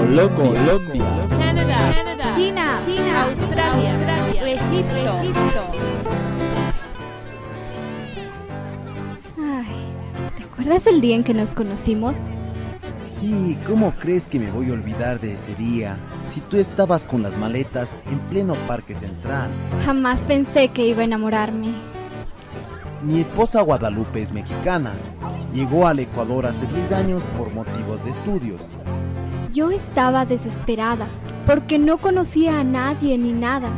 Colombia, Canadá, China, China, Australia, Egipto. Ay, ¿te acuerdas el día en que nos conocimos? Sí, ¿cómo crees que me voy a olvidar de ese día? Si tú estabas con las maletas en pleno Parque Central. Jamás pensé que iba a enamorarme. Mi esposa Guadalupe es mexicana. Llegó al Ecuador hace 10 años por motivos de estudios. Yo estaba desesperada porque no conocía a nadie ni nada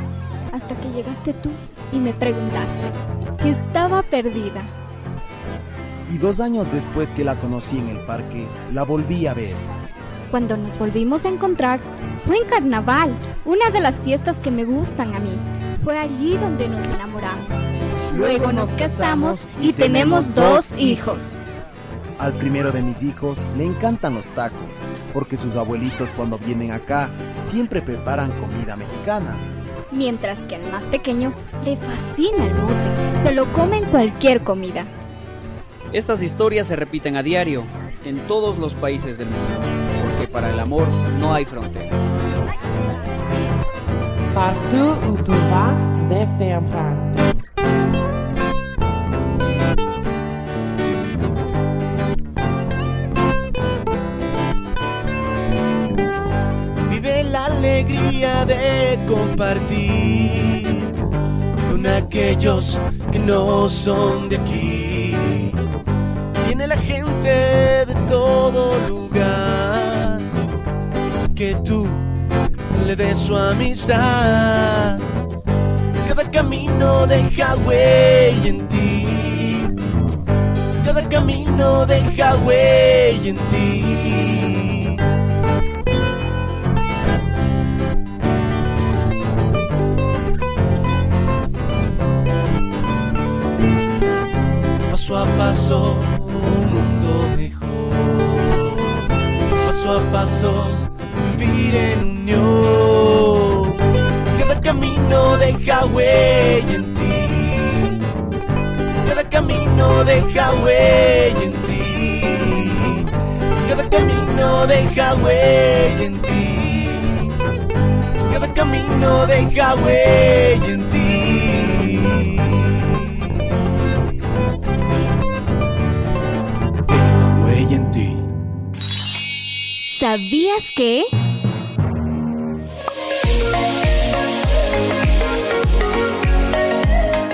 hasta que llegaste tú y me preguntaste si estaba perdida. Y dos años después que la conocí en el parque, la volví a ver. Cuando nos volvimos a encontrar fue en carnaval, una de las fiestas que me gustan a mí. Fue allí donde nos enamoramos. Luego nos casamos y tenemos dos hijos. Al primero de mis hijos le encantan los tacos, porque sus abuelitos cuando vienen acá siempre preparan comida mexicana. Mientras que al más pequeño le fascina el mote. Se lo come en cualquier comida. Estas historias se repiten a diario en todos los países del mundo, porque para el amor no hay fronteras. Partout où tu vas, desde entrar. Alegría de compartir con aquellos que no son de aquí. Viene la gente de todo lugar que tú le des su amistad. Cada camino deja huella en ti. Cada camino deja huella en ti. Paso, un mundo mejor. Paso a paso, vivir en unión. Cada camino deja huella en ti. Cada camino deja huella en ti. Cada camino deja huella en ti. Cada camino deja huella en ti. ¿Sabías que?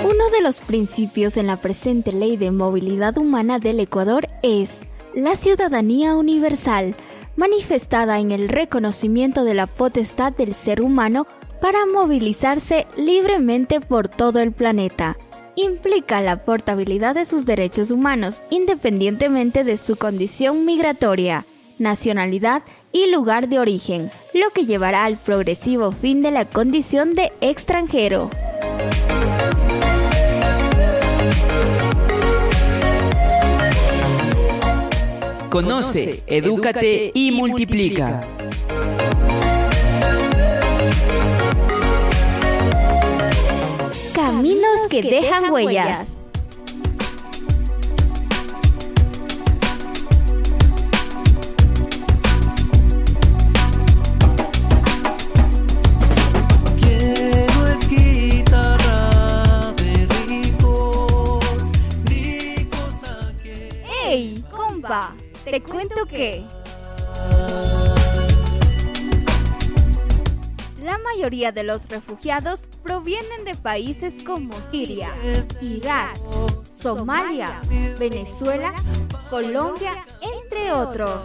Uno de los principios en la presente ley de movilidad humana del Ecuador es la ciudadanía universal, manifestada en el reconocimiento de la potestad del ser humano para movilizarse libremente por todo el planeta. Implica la portabilidad de sus derechos humanos independientemente de su condición migratoria, nacionalidad y lugar de origen, lo que llevará al progresivo fin de la condición de extranjero. Conoce, edúcate y multiplica. Caminos que dejan huellas. La mayoría de los refugiados provienen de países como Siria, Irak, Somalia, Venezuela, Colombia, entre otros,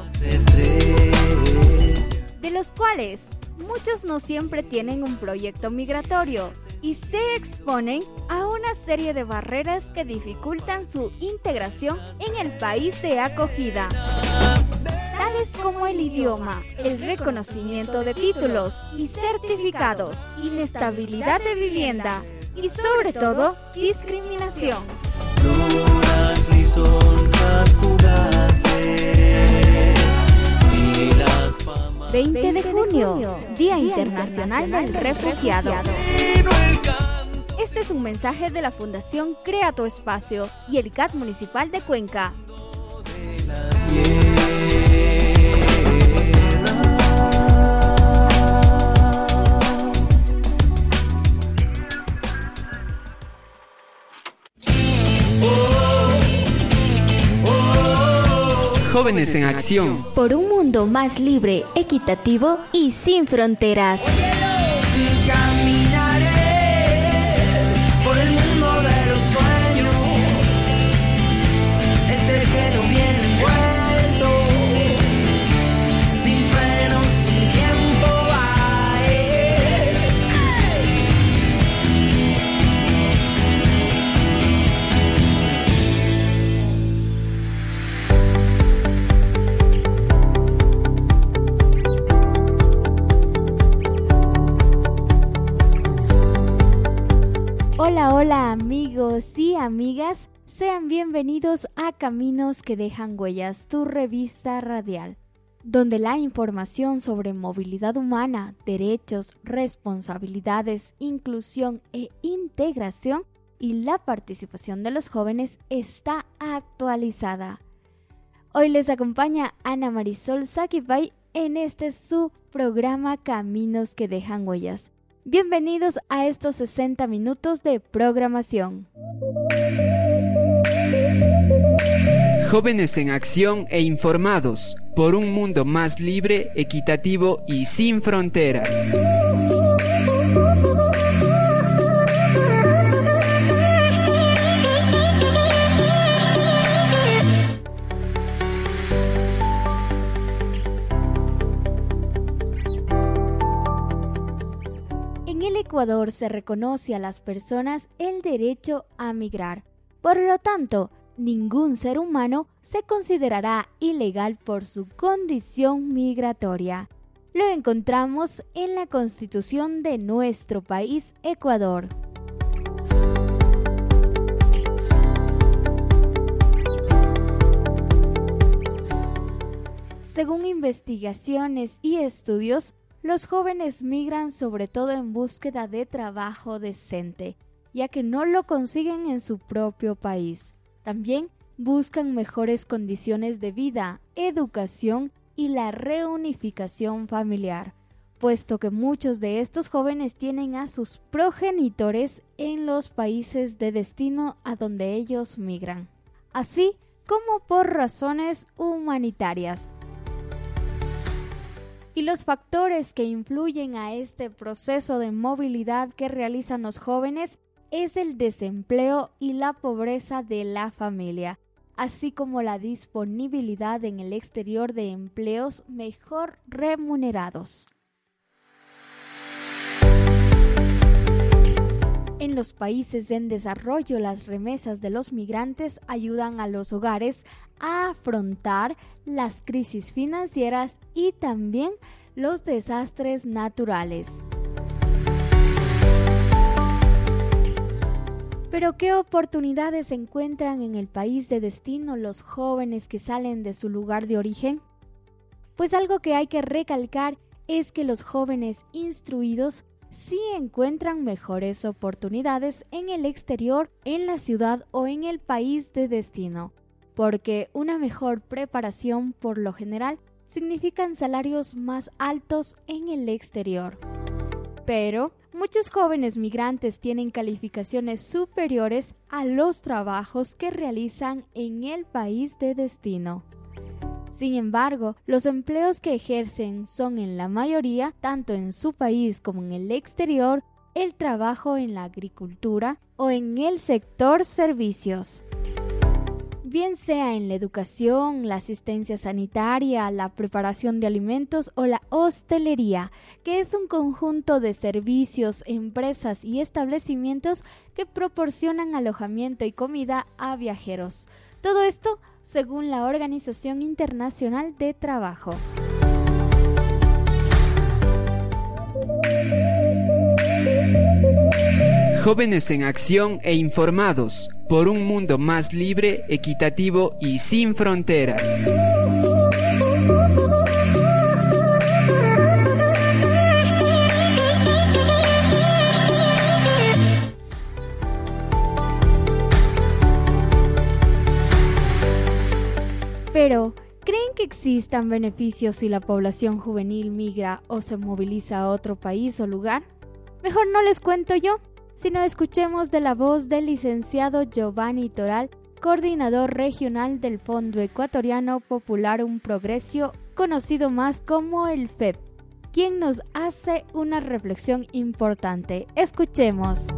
de los cuales muchos no siempre tienen un proyecto migratorio y se exponen a una serie de barreras que dificultan su integración en el país de acogida, tales como el idioma, el reconocimiento de títulos y certificados, inestabilidad de vivienda y sobre todo discriminación. Duras lisonjas fugaces y las famas 20 de junio, Día Internacional del Refugiado. Este es un mensaje de la Fundación Crea tu Espacio y el CAT Municipal de Cuenca. Jóvenes en Acción. Por un mundo más libre, equitativo y sin fronteras. Amigas, sean bienvenidos a Caminos que dejan huellas, tu revista radial, donde la información sobre movilidad humana, derechos, responsabilidades, inclusión e integración y la participación de los jóvenes está actualizada. Hoy les acompaña Ana Marisol Sakipay en este su programa Caminos que dejan huellas. Bienvenidos a estos 60 minutos de programación. Jóvenes en Acción e informados por un mundo más libre, equitativo y sin fronteras. Ecuador se reconoce a las personas el derecho a migrar. Por lo tanto, ningún ser humano se considerará ilegal por su condición migratoria. Lo encontramos en la constitución de nuestro país, Ecuador. Según investigaciones y estudios, los jóvenes migran sobre todo en búsqueda de trabajo decente, ya que no lo consiguen en su propio país. También buscan mejores condiciones de vida, educación y la reunificación familiar, puesto que muchos de estos jóvenes tienen a sus progenitores en los países de destino a donde ellos migran, así como por razones humanitarias. Y los factores que influyen a este proceso de movilidad que realizan los jóvenes es el desempleo y la pobreza de la familia, así como la disponibilidad en el exterior de empleos mejor remunerados. En los países en desarrollo, las remesas de los migrantes ayudan a los hogares a afrontar las crisis financieras y también los desastres naturales. Pero ¿qué oportunidades encuentran en el país de destino los jóvenes que salen de su lugar de origen? Pues algo que hay que recalcar es que los jóvenes instruidos sí encuentran mejores oportunidades en el exterior, en la ciudad o en el país de destino, porque una mejor preparación por lo general significan salarios más altos en el exterior. Pero muchos jóvenes migrantes tienen calificaciones superiores a los trabajos que realizan en el país de destino. Sin embargo, los empleos que ejercen son en la mayoría, tanto en su país como en el exterior, el trabajo en la agricultura o en el sector servicios. Bien sea en la educación, la asistencia sanitaria, la preparación de alimentos o la hostelería, que es un conjunto de servicios, empresas y establecimientos que proporcionan alojamiento y comida a viajeros. Todo esto según la Organización Internacional de Trabajo. Jóvenes en Acción e informados por un mundo más libre, equitativo y sin fronteras. Pero, ¿creen que existan beneficios si la población juvenil migra o se moviliza a otro país o lugar? Mejor no les cuento yo, sino escuchemos de la voz del licenciado Giovanni Toral, coordinador regional del Fondo Ecuatoriano Popular Un Progresio, conocido más como el FEP, quien nos hace una reflexión importante. Escuchemos.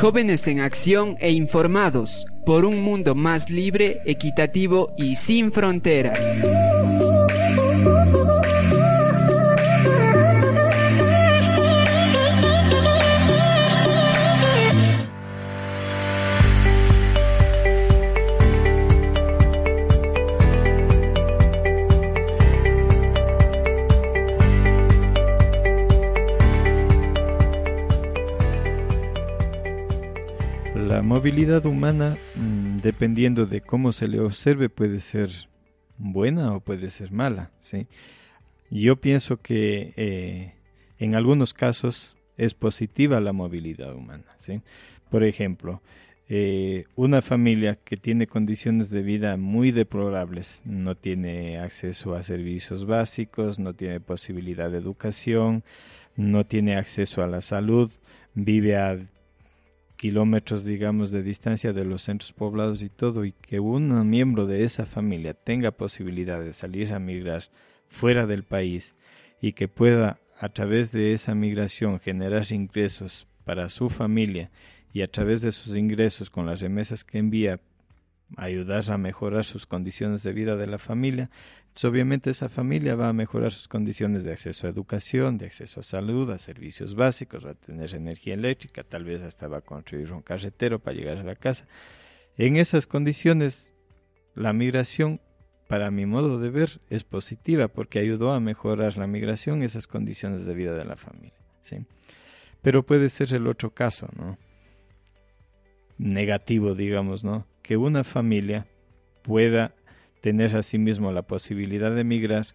Jóvenes en acción e informados por un mundo más libre, equitativo y sin fronteras. Movilidad humana, mm, dependiendo de cómo se le observe, puede ser buena o puede ser mala. ¿sí? Yo pienso que eh, en algunos casos es positiva la movilidad humana. ¿sí? Por ejemplo, eh, una familia que tiene condiciones de vida muy deplorables, no tiene acceso a servicios básicos, no tiene posibilidad de educación, no tiene acceso a la salud, vive a kilómetros, digamos, de distancia de los centros poblados y todo, y que un miembro de esa familia tenga posibilidad de salir a migrar fuera del país y que pueda a través de esa migración generar ingresos para su familia y a través de sus ingresos con las remesas que envía ayudar a mejorar sus condiciones de vida de la familia, obviamente esa familia va a mejorar sus condiciones de acceso a educación, de acceso a salud, a servicios básicos, va a tener energía eléctrica, tal vez hasta va a construir un carretero para llegar a la casa. En esas condiciones, la migración, para mi modo de ver, es positiva porque ayudó a mejorar la migración, esas condiciones de vida de la familia. ¿sí? Pero puede ser el otro caso, ¿no? negativo, digamos, ¿no? Que una familia pueda tener a sí la posibilidad de migrar,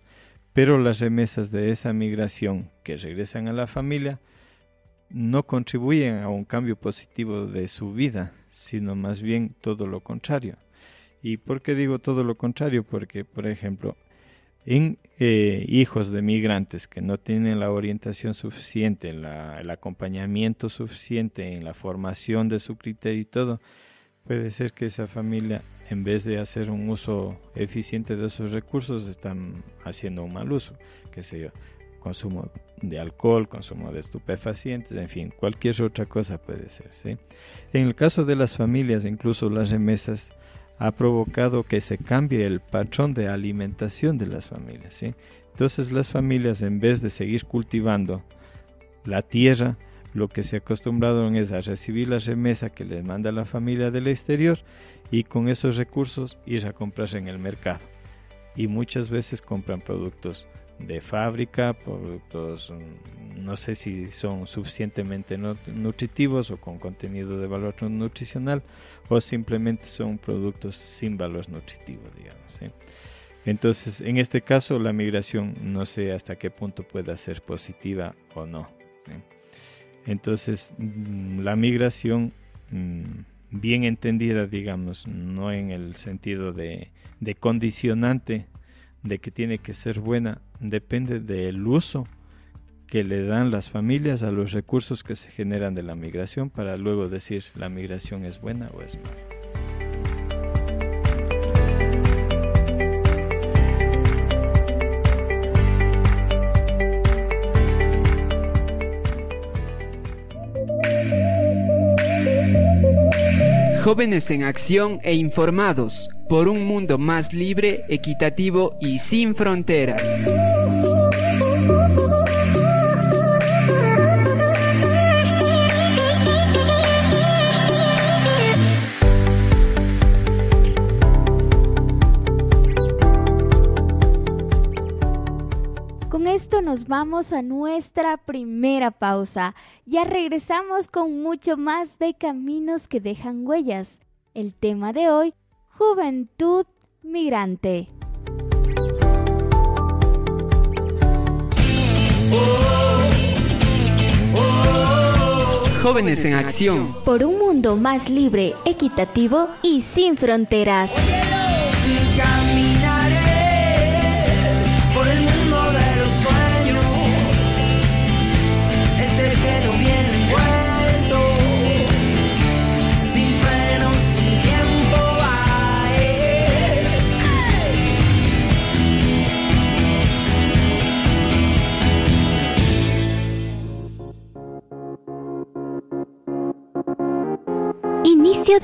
pero las remesas de esa migración que regresan a la familia no contribuyen a un cambio positivo de su vida, sino más bien todo lo contrario. ¿Y por qué digo todo lo contrario? Porque, por ejemplo, en eh, hijos de migrantes que no tienen la orientación suficiente, el acompañamiento suficiente en la formación de su criterio y todo, puede ser que esa familia, en vez de hacer un uso eficiente de sus recursos, están haciendo un mal uso, qué sé yo, consumo de alcohol, consumo de estupefacientes, en fin, cualquier otra cosa puede ser. En el caso de las familias, incluso las remesas, ha provocado que se cambie el patrón de alimentación de las familias. ¿sí? Entonces las familias, en vez de seguir cultivando la tierra, lo que se acostumbraron es a recibir la remesa que les manda la familia del exterior y con esos recursos ir a comprar en el mercado. Y muchas veces compran productos de fábrica, productos mm, no sé si son suficientemente nutritivos o con contenido de valor nutricional o simplemente son productos sin valor nutritivo, digamos. Entonces, en este caso, la migración no sé hasta qué punto pueda ser positiva o no. Entonces, mm, la migración, mm, bien entendida, digamos, no en el sentido de, de condicionante de que tiene que ser buena, depende del uso que le dan las familias a los recursos que se generan de la migración para luego decir la migración es buena o es mala. Jóvenes en acción e informados por un mundo más libre, equitativo y sin fronteras. Esto nos vamos a nuestra primera pausa. Ya regresamos con mucho más de caminos que dejan huellas. El tema de hoy, juventud migrante. Jóvenes en acción. Por un mundo más libre, equitativo y sin fronteras.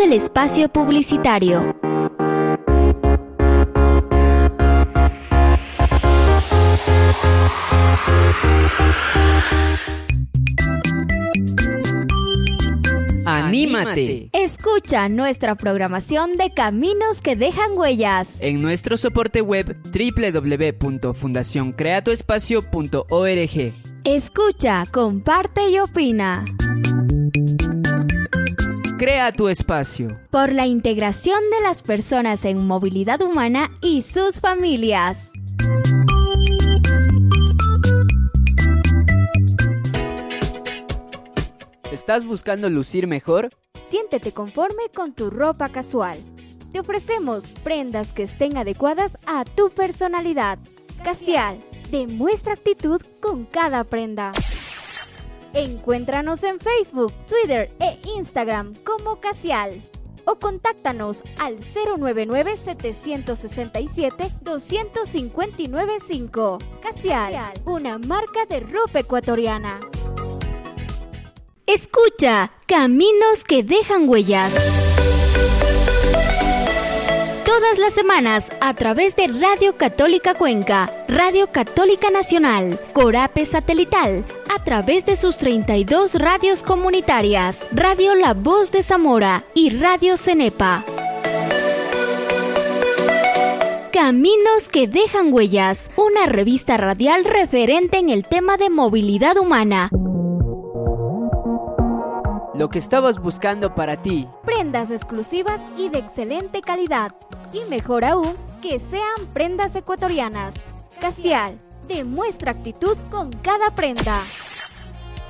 Del espacio publicitario. ¡Anímate! Escucha nuestra programación de Caminos que dejan huellas. En nuestro soporte web www.fundacioncreatoespacio.org. Escucha, comparte y opina. Crea tu espacio. Por la integración de las personas en movilidad humana y sus familias. ¿Estás buscando lucir mejor? Siéntete conforme con tu ropa casual. Te ofrecemos prendas que estén adecuadas a tu personalidad. Casial, demuestra actitud con cada prenda. Encuéntranos en Facebook, Twitter e Instagram como Casial. O contáctanos al 099-767-2595. Casial, una marca de ropa ecuatoriana. Escucha, caminos que dejan huellas. Todas las semanas a través de Radio Católica Cuenca, Radio Católica Nacional, Corape Satelital, a través de sus 32 radios comunitarias, Radio La Voz de Zamora y Radio Cenepa. Caminos que dejan huellas, una revista radial referente en el tema de movilidad humana. Lo que estabas buscando para ti. Prendas exclusivas y de excelente calidad. Y mejor aún, que sean prendas ecuatorianas. Casial, demuestra actitud con cada prenda.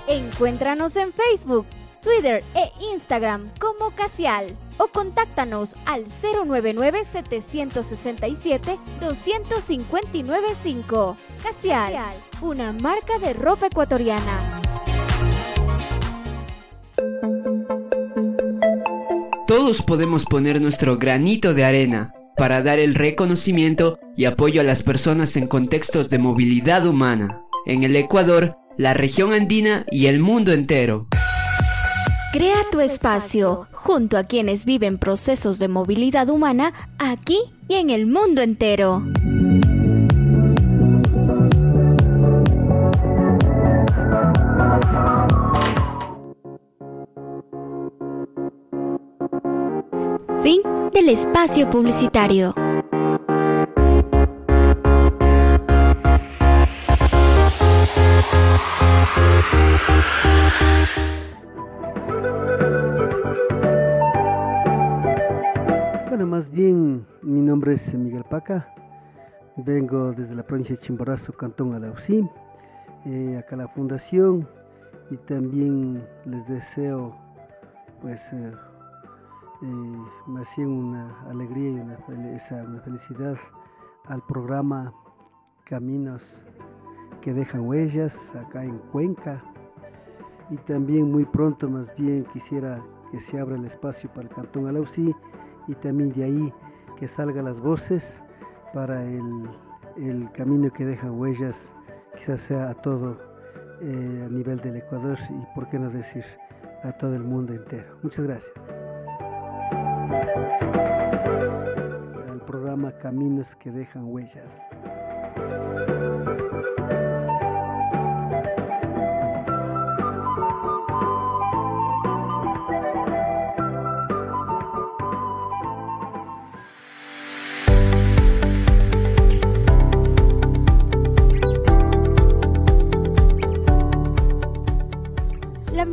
Encuéntranos en Facebook, Twitter e Instagram como Casial o contáctanos al 099-767-2595. Casial, una marca de ropa ecuatoriana. Todos podemos poner nuestro granito de arena para dar el reconocimiento y apoyo a las personas en contextos de movilidad humana, en el Ecuador, la región andina y el mundo entero. Crea tu espacio junto a quienes viven procesos de movilidad humana aquí y en el mundo entero. Del espacio publicitario. Bueno, más bien mi nombre es Miguel Paca, vengo desde la provincia de Chimborazo, Cantón Alausí, eh, acá la fundación y también les deseo pues eh, eh, más bien una alegría y una, felicidad al programa Caminos que dejan huellas acá en Cuenca y también muy pronto más bien quisiera que se abra el espacio para el Cantón Alausí y también de ahí que salgan las voces para el, el camino que deja huellas, quizás sea a todo eh, a nivel del Ecuador y por qué no decir a todo el mundo entero. Muchas gracias. Al programa Caminos que dejan huellas.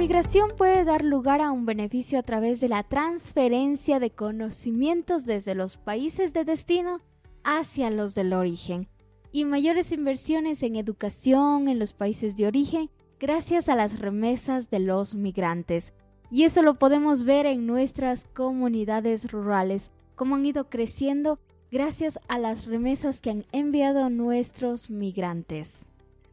Migración puede dar lugar a un beneficio a través de la transferencia de conocimientos desde los países de destino hacia los del origen y mayores inversiones en educación en los países de origen gracias a las remesas de los migrantes. Y eso lo podemos ver en nuestras comunidades rurales, cómo han ido creciendo gracias a las remesas que han enviado nuestros migrantes.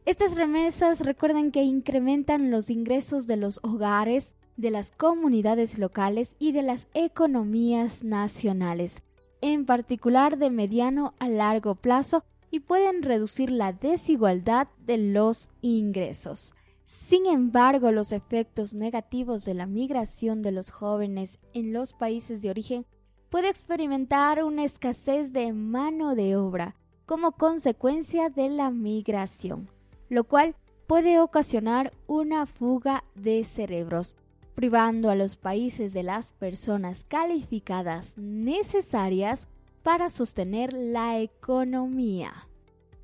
Estas remesas recuerden que incrementan los ingresos de los hogares, de las comunidades locales y de las economías nacionales, en particular de mediano a largo plazo, y pueden reducir la desigualdad de los ingresos. Sin embargo, los efectos negativos de la migración de los jóvenes en los países de origen puede experimentar una escasez de mano de obra como consecuencia de la migración, lo cual puede ocasionar una fuga de cerebros, privando a los países de las personas calificadas necesarias para sostener la economía.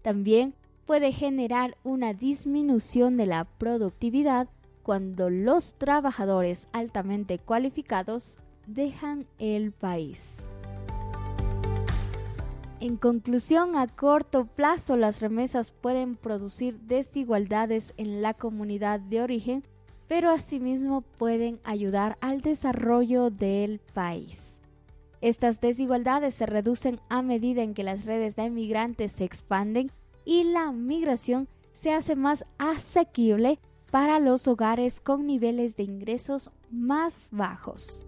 También puede generar una disminución de la productividad cuando los trabajadores altamente cualificados dejan el país. En conclusión, a corto plazo las remesas pueden producir desigualdades en la comunidad de origen, pero asimismo pueden ayudar al desarrollo del país. Estas desigualdades se reducen a medida en que las redes de migrantes se expanden y la migración se hace más asequible para los hogares con niveles de ingresos más bajos.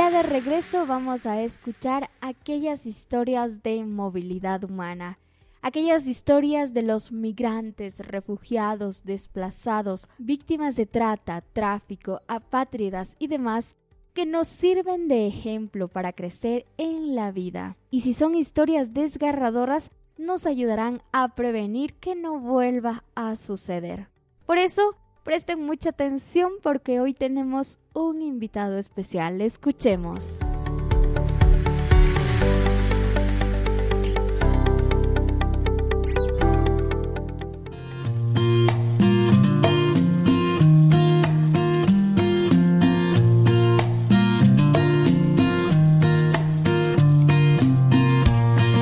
Ya de regreso vamos a escuchar aquellas historias de movilidad humana aquellas historias de los migrantes, refugiados, desplazados, víctimas de trata, tráfico, apátridas y demás que nos sirven de ejemplo para crecer en la vida. Y si son historias desgarradoras, nos ayudarán a prevenir que no vuelva a suceder. Por eso, presten mucha atención porque hoy tenemos un invitado especial. Escuchemos.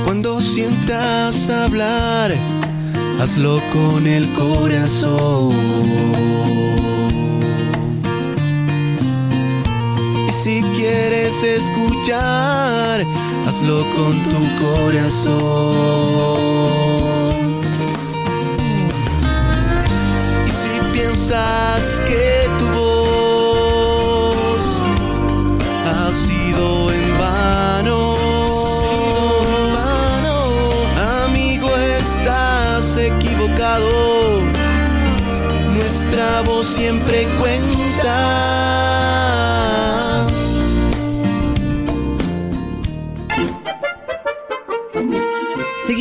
Cuando sientas hablar, hazlo con el corazón. Y si quieres escuchar, hazlo con tu corazón. Y si piensas que siempre cuenta.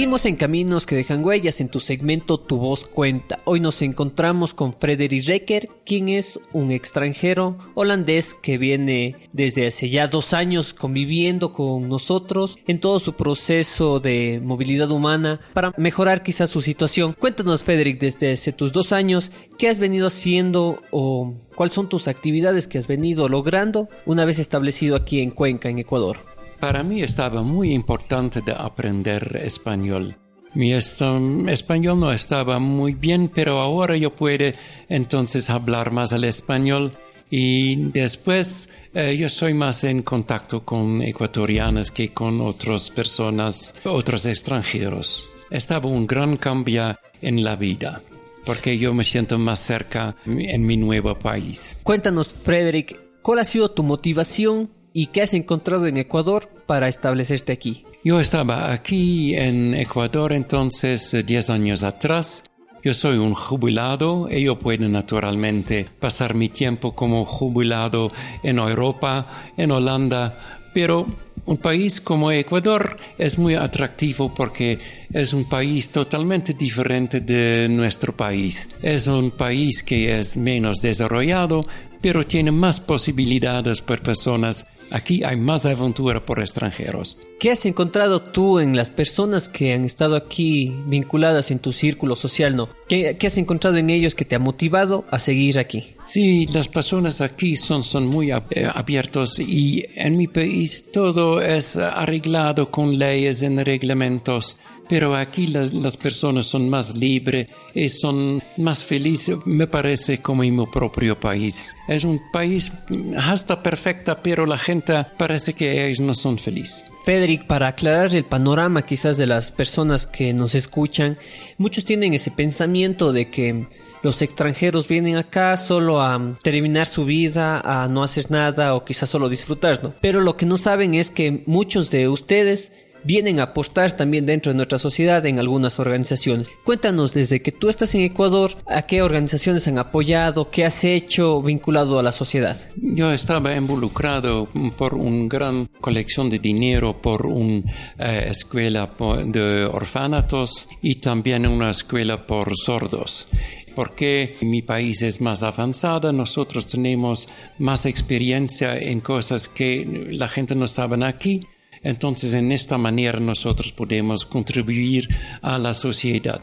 Seguimos en Caminos que dejan huellas en tu segmento Tu voz cuenta. Hoy nos encontramos con Frederik Recker, quien es un extranjero holandés que viene desde hace ya dos años conviviendo con nosotros en todo su proceso de movilidad humana para mejorar quizás su situación. Cuéntanos, Frederik, desde hace tus dos años, ¿qué has venido haciendo o cuáles son tus actividades que has venido logrando una vez establecido aquí en Cuenca, en Ecuador? Para mí estaba muy importante de aprender español. Mi estam- español no estaba muy bien, pero ahora yo puedo entonces hablar más el español y después eh, yo soy más en contacto con ecuatorianos que con otras personas, otros extranjeros. Estaba un gran cambio en la vida porque yo me siento más cerca en mi nuevo país. Cuéntanos, Frederick, ¿cuál ha sido tu motivación y qué has encontrado en Ecuador para establecerte aquí? Yo estaba aquí en Ecuador entonces eh, 10 años atrás. Yo soy un jubilado y yo puedo naturalmente pasar mi tiempo como jubilado en Europa, en Holanda, pero un país como Ecuador es muy atractivo porque es un país totalmente diferente de nuestro país. Es un país que es menos desarrollado, pero tiene más posibilidades para personas. Aquí hay más aventura por extranjeros. ¿Qué has encontrado tú en las personas que han estado aquí vinculadas en tu círculo social? ¿no? ¿Qué, qué has encontrado en ellos que te ha motivado a seguir aquí? Sí, las personas aquí son, son muy eh, abiertos y en mi país todo es arreglado con leyes y reglamentos. Pero aquí las, las personas son más libres y son más felices, me parece, como en mi propio país. Es un país mm, hasta perfecta, pero la gente parece que ellos no son felices. Frederick, para aclarar el panorama quizás de las personas que nos escuchan, muchos tienen ese pensamiento de que los extranjeros vienen acá solo a mm, terminar su vida, a no hacer nada o quizás solo disfrutar, ¿no? Pero lo que no saben es que muchos de ustedes vienen a apostar también dentro de nuestra sociedad en algunas organizaciones. Cuéntanos desde que tú estás en Ecuador, ¿a qué organizaciones han apoyado? ¿Qué has hecho vinculado a la sociedad? Yo estaba involucrado por una gran colección de dinero por una eh, escuela de orfanatos y también una escuela por sordos porque mi país es más avanzado, nosotros tenemos más experiencia en cosas que la gente no sabe aquí entonces, en esta manera nosotros podemos contribuir a la sociedad.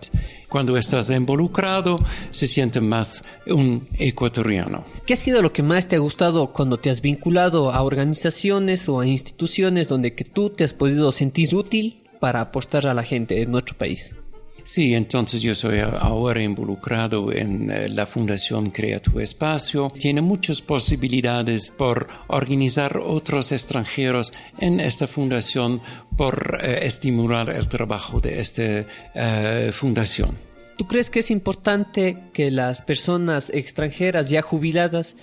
Cuando estás involucrado, se siente más un ecuatoriano. ¿Qué ha sido lo que más te ha gustado cuando te has vinculado a organizaciones o a instituciones donde que tú te has podido sentir útil para apostar a la gente en nuestro país? Sí, entonces yo soy ahora involucrado en eh, la Fundación Crea tu Espacio. Tiene muchas posibilidades por organizar otros extranjeros en esta fundación por eh, estimular el trabajo de esta eh, fundación. ¿Tú crees que es importante que las personas extranjeras ya jubiladas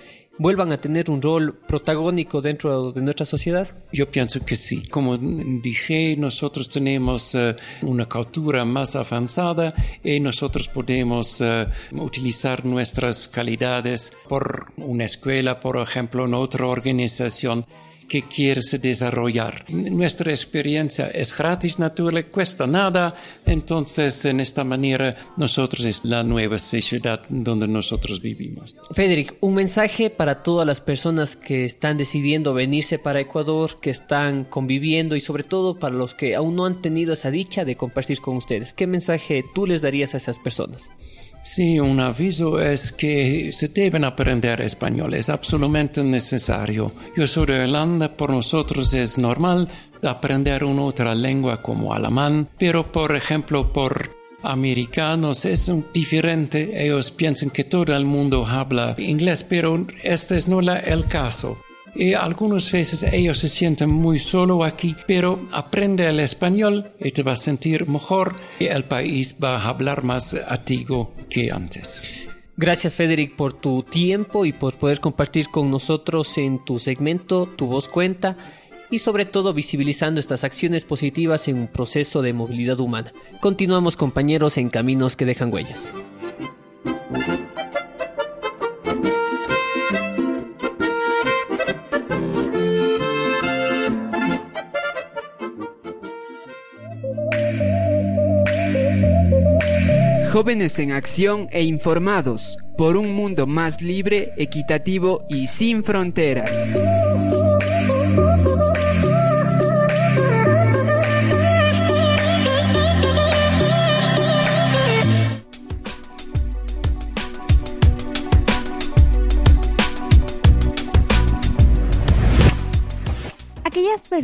vuelvan a tener un rol protagónico dentro de nuestra sociedad? Yo pienso que sí. Como dije, nosotros tenemos uh, una cultura más avanzada y nosotros podemos uh, utilizar nuestras calidades por una escuela, por ejemplo, en otra organización que quieres desarrollar. Nuestra experiencia es gratis, le cuesta nada, entonces en esta manera nosotros es la nueva sociedad donde nosotros vivimos. Federic, un mensaje para todas las personas que están decidiendo venirse para Ecuador, que están conviviendo y sobre todo para los que aún no han tenido esa dicha de compartir con ustedes. ¿Qué mensaje tú les darías a esas personas? Sí, un aviso es que se deben aprender español, es absolutamente necesario. Yo soy de Irlanda, por nosotros es normal aprender una otra lengua como alemán, pero por ejemplo por americanos es diferente, ellos piensan que todo el mundo habla inglés, pero este es no el caso. Y algunas veces ellos se sienten muy solo aquí, pero aprende el español y te va a sentir mejor y el país va a hablar más a ti que antes. Gracias Federic por tu tiempo y por poder compartir con nosotros en tu segmento Tu voz cuenta y sobre todo visibilizando estas acciones positivas en un proceso de movilidad humana. Continuamos compañeros en Caminos que dejan huellas. Jóvenes en acción e informados por un mundo más libre, equitativo y sin fronteras.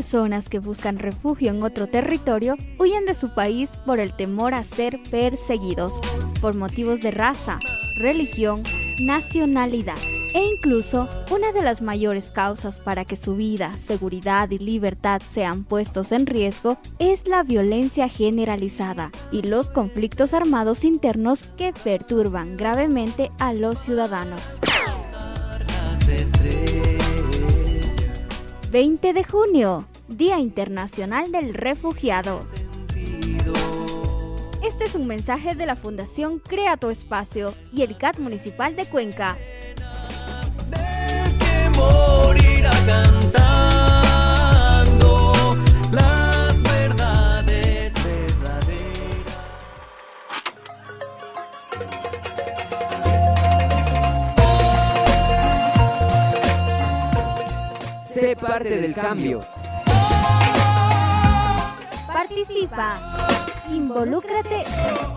Personas que buscan refugio en otro territorio huyen de su país por el temor a ser perseguidos por motivos de raza, religión, nacionalidad e incluso una de las mayores causas para que su vida, seguridad y libertad sean puestos en riesgo es la violencia generalizada y los conflictos armados internos que perturban gravemente a los ciudadanos. 20 de junio, Día Internacional del Refugiado. Este es un mensaje de la Fundación Crea tu Espacio y el CAT Municipal de Cuenca. Sé parte del cambio. Participa, involúcrate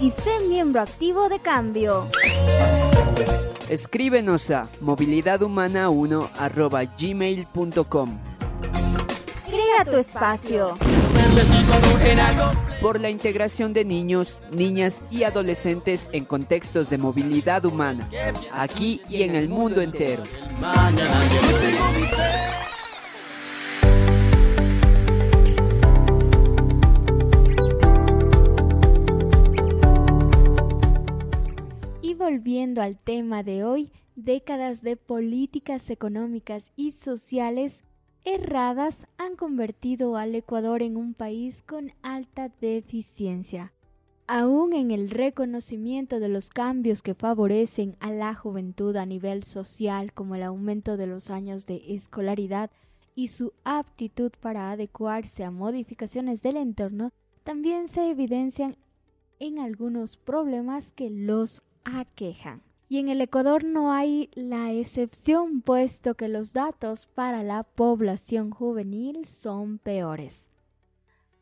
y sé miembro activo de cambio. Escríbenos a movilidadhumana1 Crea tu espacio. Por la integración de niños, niñas y adolescentes en contextos de movilidad humana, aquí y en el mundo entero. Volviendo al tema de hoy, décadas de políticas económicas y sociales erradas han convertido al Ecuador en un país con alta deficiencia. Aún en el reconocimiento de los cambios que favorecen a la juventud a nivel social, como el aumento de los años de escolaridad y su aptitud para adecuarse a modificaciones del entorno, también se evidencian en algunos problemas que los aquejan. Y en el Ecuador no hay la excepción, puesto que los datos para la población juvenil son peores.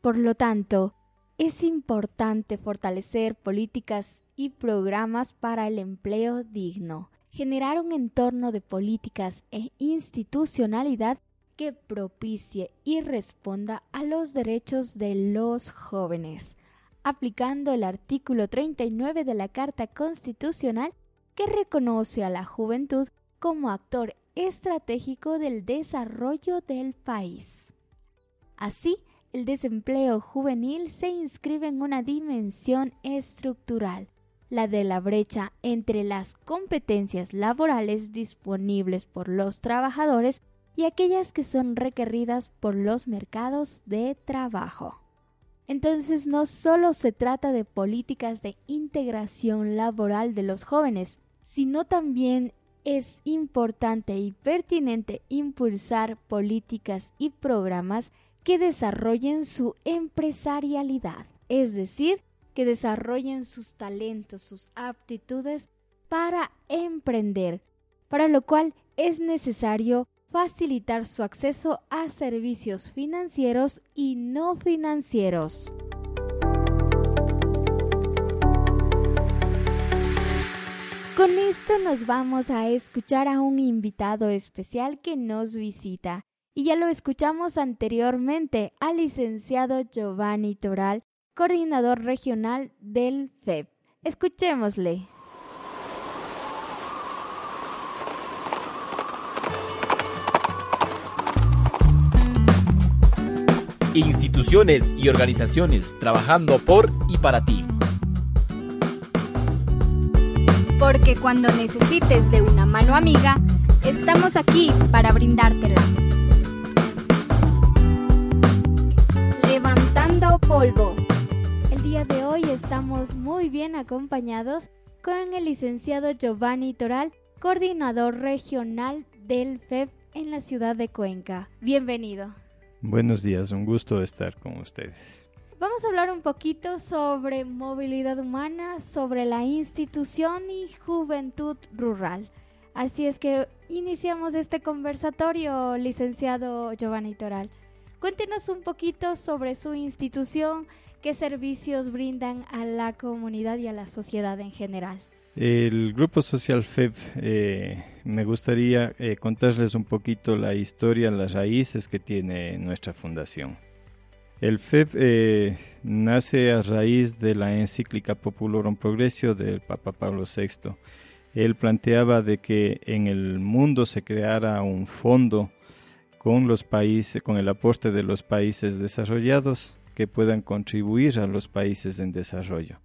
Por lo tanto, es importante fortalecer políticas y programas para el empleo digno, generar un entorno de políticas e institucionalidad que propicie y responda a los derechos de los jóvenes, aplicando el artículo 39 de la Carta Constitucional que reconoce a la juventud como actor estratégico del desarrollo del país. Así, el desempleo juvenil se inscribe en una dimensión estructural, la de la brecha entre las competencias laborales disponibles por los trabajadores y aquellas que son requeridas por los mercados de trabajo. Entonces no solo se trata de políticas de integración laboral de los jóvenes, sino también es importante y pertinente impulsar políticas y programas que desarrollen su empresarialidad, es decir, que desarrollen sus talentos, sus aptitudes para emprender, para lo cual es necesario facilitar su acceso a servicios financieros y no financieros. Con esto nos vamos a escuchar a un invitado especial que nos visita y ya lo escuchamos anteriormente al licenciado Giovanni Toral, coordinador regional del FEB. Escuchémosle. Instituciones y organizaciones trabajando por y para ti. Porque cuando necesites de una mano amiga, estamos aquí para brindártela. Levantando polvo. El día de hoy estamos muy bien acompañados con el licenciado Giovanni Toral, coordinador regional del FEB en la ciudad de Cuenca. Bienvenido. Buenos días, un gusto estar con ustedes. Vamos a hablar un poquito sobre movilidad humana, sobre la institución y juventud rural. Así es que iniciamos este conversatorio, licenciado Giovanni Toral. Cuéntenos un poquito sobre su institución, qué servicios brindan a la comunidad y a la sociedad en general. El Grupo Social FEB, eh, me gustaría eh, contarles un poquito la historia, las raíces que tiene nuestra fundación. El FEB eh, nace a raíz de la encíclica Populorum Progressio del Papa Pablo VI. Él planteaba de que en el mundo se creara un fondo con los países, con el aporte de los países desarrollados que puedan contribuir a los países en desarrollo.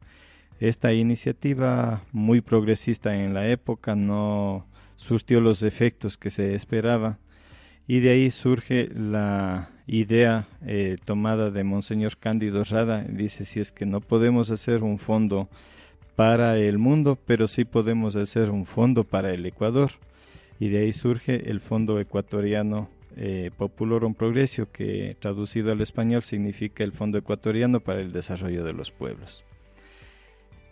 Esta iniciativa muy progresista en la época no surtió los efectos que se esperaba y de ahí surge la idea eh, tomada de Monseñor Cándido Rada. Dice, si es que no podemos hacer un fondo para el mundo, pero sí podemos hacer un fondo para el Ecuador. Y de ahí surge el Fondo Ecuatoriano eh, Populorum Progresio, que traducido al español significa el Fondo Ecuatoriano para el Desarrollo de los Pueblos.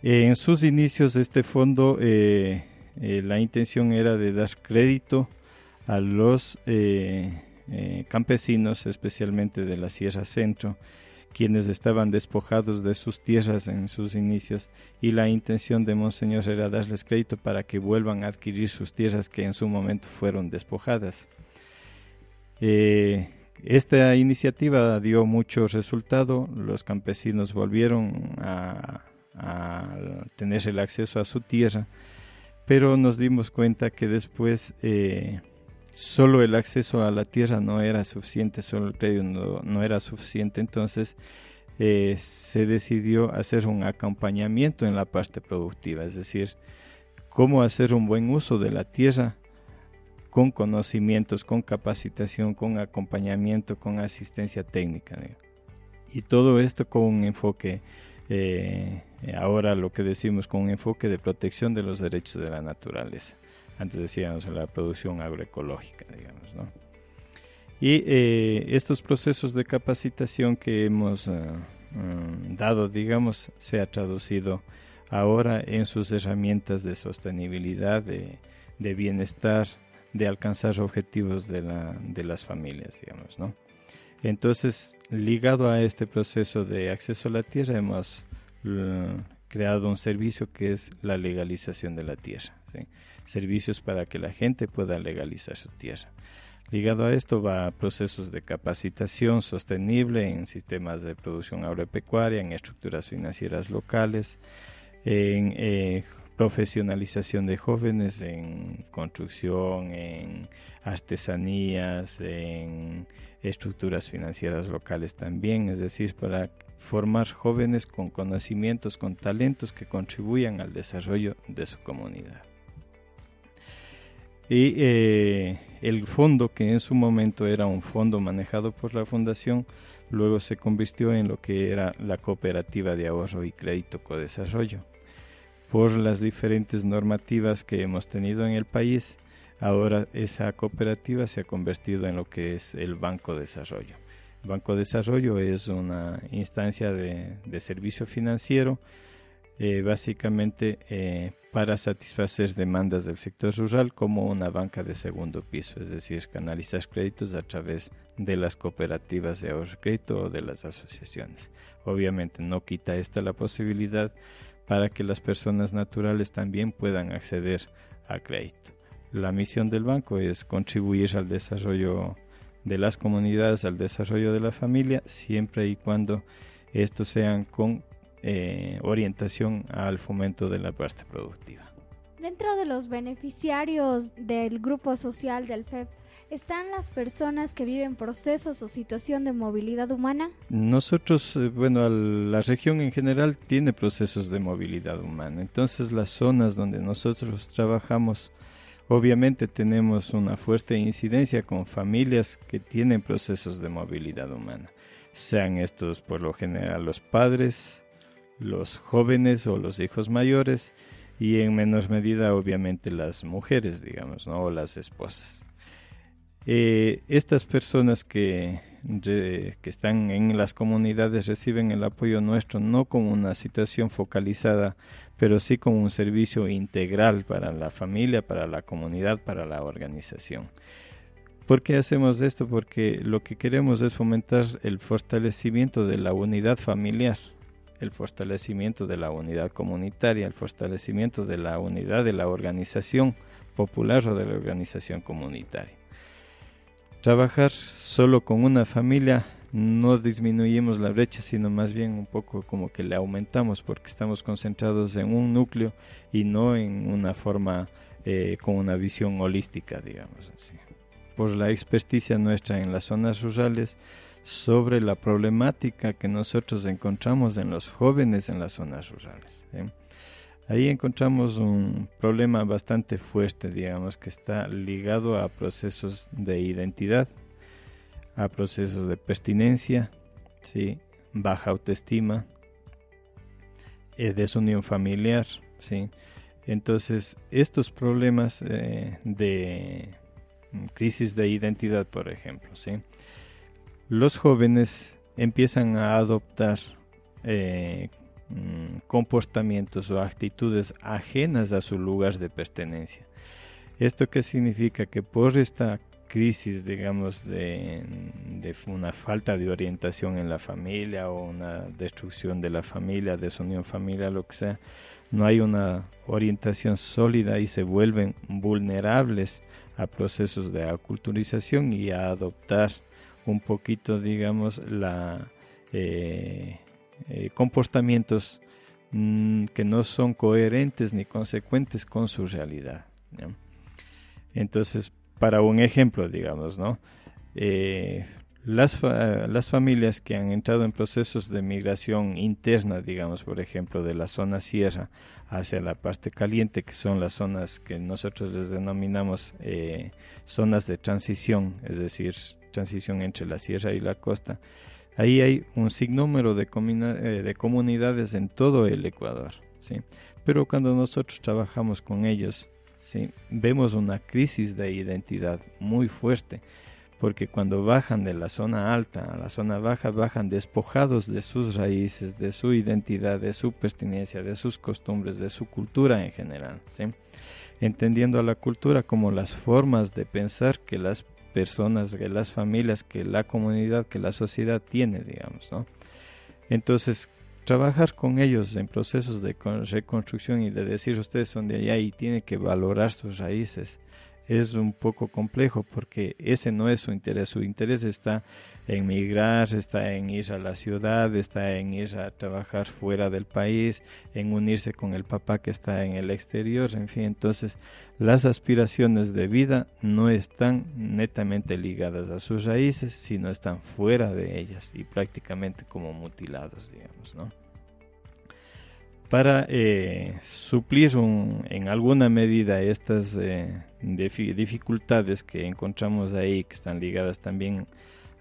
En sus inicios este fondo, eh, eh, la intención era de dar crédito a los eh, campesinos, especialmente de la Sierra Centro, quienes estaban despojados de sus tierras en sus inicios, y la intención de Monseñor era darles crédito para que vuelvan a adquirir sus tierras que en su momento fueron despojadas. esta iniciativa dio mucho resultado, los campesinos volvieron a tener el acceso a su tierra, pero nos dimos cuenta que después eh, solo el acceso a la tierra no era suficiente, solo el crédito no, era suficiente, entonces eh, se decidió hacer un acompañamiento en la parte productiva, es decir, cómo hacer un buen uso de la tierra con conocimientos, con capacitación, con acompañamiento, con asistencia técnica. Y todo esto con un enfoque, eh, ahora lo que decimos, con un enfoque de protección de los derechos de la naturaleza. Antes decíamos la producción agroecológica, digamos, ¿no? Y eh, estos procesos de capacitación que hemos eh, dado, digamos, se ha traducido ahora en sus herramientas de sostenibilidad, de, de bienestar, de alcanzar objetivos de, la, de las familias, digamos, ¿no? Entonces, ligado a este proceso de acceso a la tierra, hemos creado un servicio que es la legalización de la tierra, servicios para que la gente pueda legalizar su tierra. Ligado a esto va a procesos de capacitación sostenible en sistemas de producción agropecuaria, en estructuras financieras locales, en eh, profesionalización de jóvenes en construcción, en artesanías, en estructuras financieras locales también, es decir, para formar jóvenes con conocimientos, con talentos que contribuyan al desarrollo de su comunidad. Y eh, el fondo, que en su momento era un fondo manejado por la fundación, luego se convirtió en lo que era la cooperativa de ahorro y crédito co-desarrollo por las diferentes normativas que hemos tenido en el país, ahora esa cooperativa se ha convertido en lo que es el Banco Desarrollo. El Banco Desarrollo es una instancia de, servicio financiero eh, básicamente eh, para satisfacer demandas del sector rural como una banca de segundo piso, es decir, canalizar créditos a través de las cooperativas de ahorro crédito o de las asociaciones. Obviamente no quita esta la posibilidad para que las personas naturales también puedan acceder a crédito. La misión del banco es contribuir al desarrollo de las comunidades, al desarrollo de la familia, siempre y cuando estos sean con eh, orientación al fomento de la parte productiva. Dentro de los beneficiarios del grupo social del FEP, ¿Están las personas que viven procesos o situación de movilidad humana? Nosotros, eh, bueno, la región en general tiene procesos de movilidad humana. Entonces las zonas donde nosotros trabajamos, obviamente tenemos una fuerte incidencia con familias que tienen procesos de movilidad humana. Sean estos por lo general los padres, los jóvenes o los hijos mayores y en menor medida obviamente las mujeres, digamos, ¿no? o las esposas. Eh, estas personas que, que están en las comunidades reciben el apoyo nuestro no como una situación focalizada, pero sí como un servicio integral para la familia, para la comunidad, para la organización. ¿Por qué hacemos esto? Porque lo que queremos es fomentar el fortalecimiento de la unidad familiar, el fortalecimiento de la unidad comunitaria, el fortalecimiento de la unidad de la organización popular o de la organización comunitaria. Trabajar solo con una familia no disminuimos la brecha, sino más bien un poco como que le aumentamos porque estamos concentrados en un núcleo y no en una forma eh, con una visión holística, digamos así. Por la experticia nuestra en las zonas rurales sobre la problemática que nosotros encontramos en los jóvenes en las zonas rurales. Ahí encontramos un problema bastante fuerte, digamos, que está ligado a procesos de identidad, a procesos de pertinencia, ¿sí? baja autoestima, eh, desunión familiar. ¿sí? Entonces, estos problemas eh, de crisis de identidad, por ejemplo, ¿sí? los jóvenes empiezan a adoptar eh, Mm, comportamientos o actitudes ajenas a su lugar de pertenencia. ¿Esto qué significa? Que por esta crisis, digamos, de, una falta de orientación en la familia o una destrucción de la familia, desunión familiar, lo que sea, no hay una orientación sólida y se vuelven vulnerables a procesos de aculturización y a adoptar un poquito, digamos, la... Eh, eh, comportamientos mm, que no son coherentes ni consecuentes con su realidad. Entonces, para un ejemplo, digamos, ¿no? Eh, las, las familias que han entrado en procesos de migración interna, digamos, por ejemplo, de la zona sierra hacia la parte caliente, que son las zonas que nosotros les denominamos eh, zonas de transición, es decir, transición entre la sierra y la costa. Ahí hay un sinnúmero de, eh, de comunidades en todo el Ecuador, ¿sí? Pero cuando nosotros trabajamos con ellos, ¿sí? vemos una crisis de identidad muy fuerte porque cuando bajan de la zona alta a la zona baja, bajan despojados de sus raíces, de su identidad, de su pertinencia, de sus costumbres, de su cultura en general, ¿sí? entendiendo a la cultura como las formas de pensar que las personas, que las familias, que la comunidad, que la sociedad tiene, digamos, ¿no? Entonces, trabajar con ellos en procesos de con- reconstrucción y de decir ustedes son de allá y tienen que valorar sus raíces es un poco complejo porque ese no es su interés. Su interés está en migrar, está en ir a la ciudad, está en ir a trabajar fuera del país, en unirse con el papá que está en el exterior, en fin. Entonces, las aspiraciones de vida no están netamente ligadas a sus raíces, sino están fuera de ellas y prácticamente como mutilados, digamos, ¿no? para eh, suplir un- en alguna medida estas eh, difi- dificultades que encontramos ahí, que están ligadas también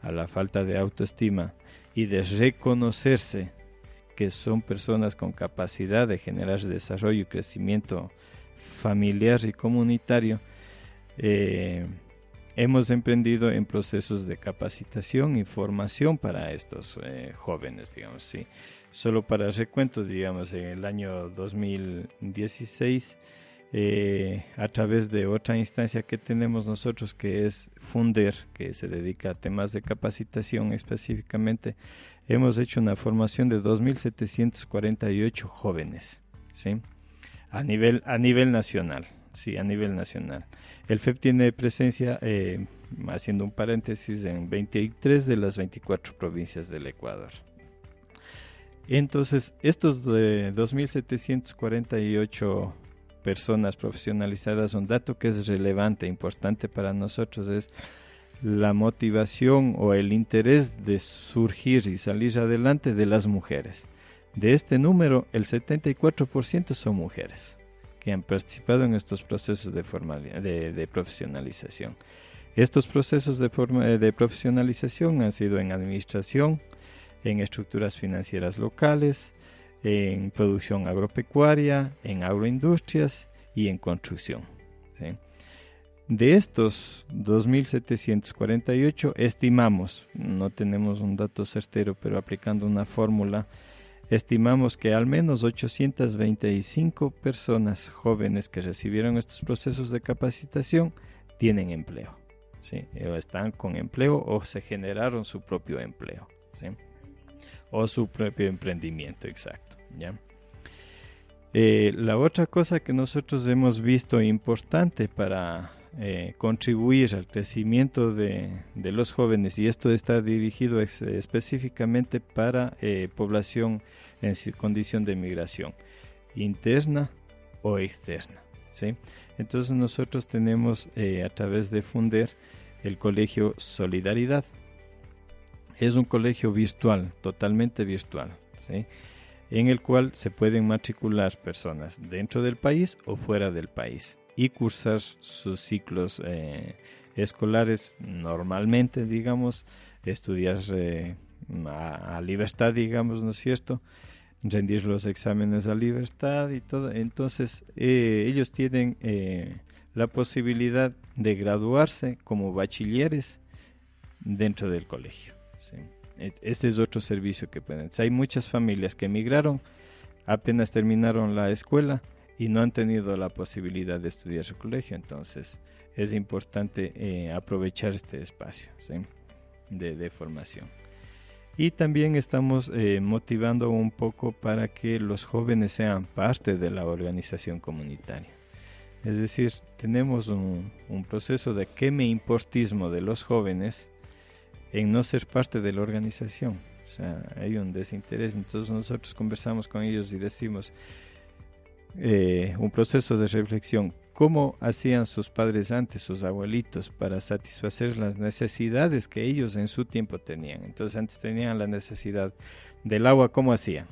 a la falta de autoestima y de reconocerse que son personas con capacidad de generar desarrollo y crecimiento familiar y comunitario, eh, hemos emprendido en procesos de capacitación y formación para estos eh, jóvenes, digamos, sí. Solo para recuento, digamos, en el año 2016, eh, a través de otra instancia que tenemos nosotros, que es Funder, que se dedica a temas de capacitación específicamente, hemos hecho una formación de 2.748 jóvenes, ¿sí? A nivel, a nivel nacional, sí, a nivel nacional. El FEP tiene presencia, eh, haciendo un paréntesis, en 23 de las 24 provincias del Ecuador. Entonces, estos de 2.748 personas profesionalizadas, un dato que es relevante, importante para nosotros es la motivación o el interés de surgir y salir adelante de las mujeres. De este número, el 74% son mujeres que han participado en estos procesos de, de, de profesionalización. Estos procesos de, de profesionalización han sido en administración, en estructuras financieras locales, en producción agropecuaria, en agroindustrias y en construcción. ¿sí? De estos 2.748 estimamos, no tenemos un dato certero, pero aplicando una fórmula, estimamos que al menos 825 personas jóvenes que recibieron estos procesos de capacitación tienen empleo. ¿sí? O están con empleo o se generaron su propio empleo. ¿sí? O su propio emprendimiento, exacto. ¿ya? Eh, la otra cosa que nosotros hemos visto importante para eh, contribuir al crecimiento de, de, los jóvenes, y esto está dirigido específicamente para eh, población en condición de migración, interna o externa. ¿sí? Entonces nosotros tenemos eh, a través de Funder el colegio Solidaridad. Es un colegio virtual, totalmente virtual. ¿sí? en el cual se pueden matricular personas dentro del país o fuera del país y cursar sus ciclos eh, escolares normalmente, digamos, estudiar eh, a, libertad, digamos, ¿no es cierto? Rendir los exámenes a libertad y todo. Entonces, eh, ellos tienen la posibilidad de graduarse como bachilleres dentro del colegio. ¿Sí? Este es otro servicio que pueden. Hay muchas familias que emigraron, apenas terminaron la escuela y no han tenido la posibilidad de estudiar su colegio. Entonces es importante eh, aprovechar este espacio ¿sí? de, de, formación. Y también estamos eh, motivando un poco para que los jóvenes sean parte de la organización comunitaria. Es decir, tenemos un, un proceso de que me importismo de los jóvenes en no ser parte de la organización. O sea, hay un desinterés. Entonces nosotros conversamos con ellos y decimos eh, un proceso de reflexión. cómo hacían sus padres antes, sus abuelitos, para satisfacer las necesidades que ellos en su tiempo tenían. Entonces antes tenían la necesidad del agua, ¿cómo hacían?